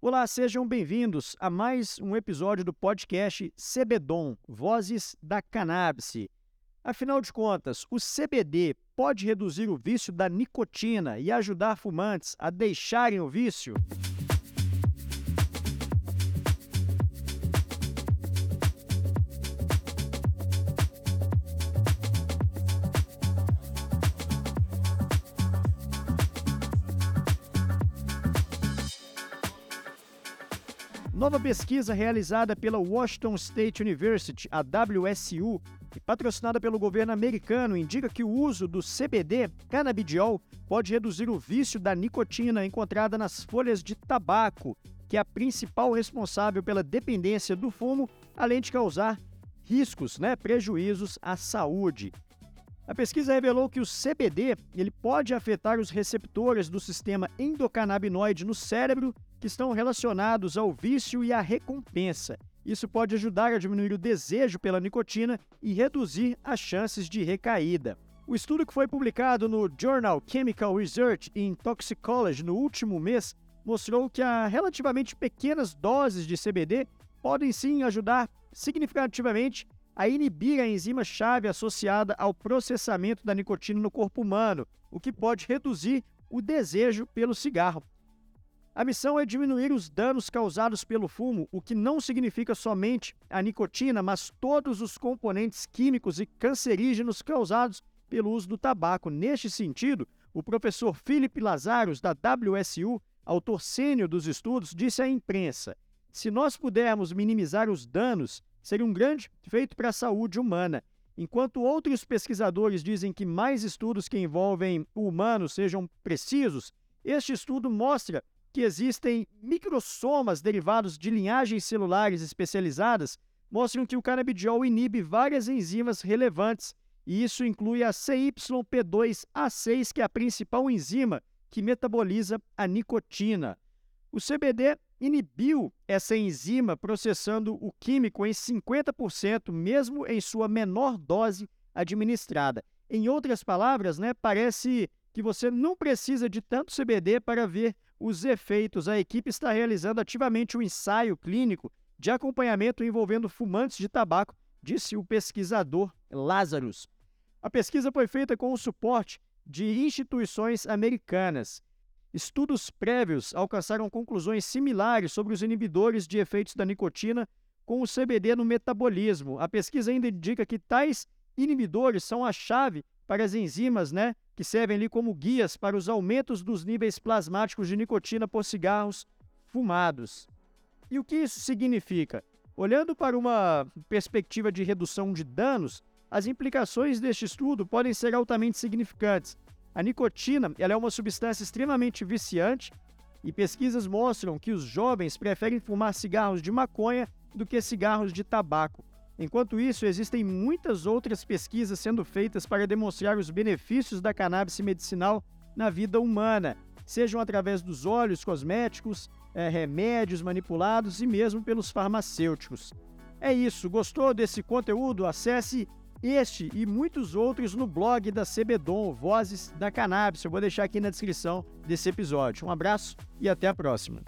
Olá, sejam bem-vindos a mais um episódio do podcast CBDOM, Vozes da Cannabis. Afinal de contas, o CBD pode reduzir o vício da nicotina e ajudar fumantes a deixarem o vício? Nova pesquisa realizada pela Washington State University, a WSU, e patrocinada pelo governo americano, indica que o uso do CBD, canabidiol, pode reduzir o vício da nicotina encontrada nas folhas de tabaco, que é a principal responsável pela dependência do fumo, além de causar riscos, né, prejuízos à saúde. A pesquisa revelou que o CBD ele pode afetar os receptores do sistema endocannabinoide no cérebro que estão relacionados ao vício e à recompensa. Isso pode ajudar a diminuir o desejo pela nicotina e reduzir as chances de recaída. O estudo que foi publicado no Journal Chemical Research in Toxicology no último mês mostrou que a relativamente pequenas doses de CBD podem sim ajudar significativamente a inibir a enzima-chave associada ao processamento da nicotina no corpo humano, o que pode reduzir o desejo pelo cigarro. A missão é diminuir os danos causados pelo fumo, o que não significa somente a nicotina, mas todos os componentes químicos e cancerígenos causados pelo uso do tabaco. Neste sentido, o professor Philip Lazarus, da WSU, autor sênior dos estudos, disse à imprensa: se nós pudermos minimizar os danos, seria um grande feito para a saúde humana. Enquanto outros pesquisadores dizem que mais estudos que envolvem o humano sejam precisos, este estudo mostra que existem microsomas derivados de linhagens celulares especializadas mostram que o canabidiol inibe várias enzimas relevantes, e isso inclui a CYP2A6, que é a principal enzima que metaboliza a nicotina. O CBD inibiu essa enzima processando o químico em 50%, mesmo em sua menor dose administrada. Em outras palavras, né, parece que você não precisa de tanto CBD para ver os efeitos. A equipe está realizando ativamente um ensaio clínico de acompanhamento envolvendo fumantes de tabaco, disse o pesquisador Lazarus. A pesquisa foi feita com o suporte de instituições americanas. Estudos prévios alcançaram conclusões similares sobre os inibidores de efeitos da nicotina com o CBD no metabolismo. A pesquisa ainda indica que tais inibidores são a chave para as enzimas, né, que servem ali como guias para os aumentos dos níveis plasmáticos de nicotina por cigarros fumados. E o que isso significa? Olhando para uma perspectiva de redução de danos, as implicações deste estudo podem ser altamente significantes. A nicotina ela é uma substância extremamente viciante e pesquisas mostram que os jovens preferem fumar cigarros de maconha do que cigarros de tabaco. Enquanto isso, existem muitas outras pesquisas sendo feitas para demonstrar os benefícios da cannabis medicinal na vida humana, sejam através dos óleos cosméticos, é, remédios manipulados e mesmo pelos farmacêuticos. É isso, gostou desse conteúdo? Acesse este e muitos outros no blog da CBDOM, Vozes da Cannabis. Eu vou deixar aqui na descrição desse episódio. Um abraço e até a próxima.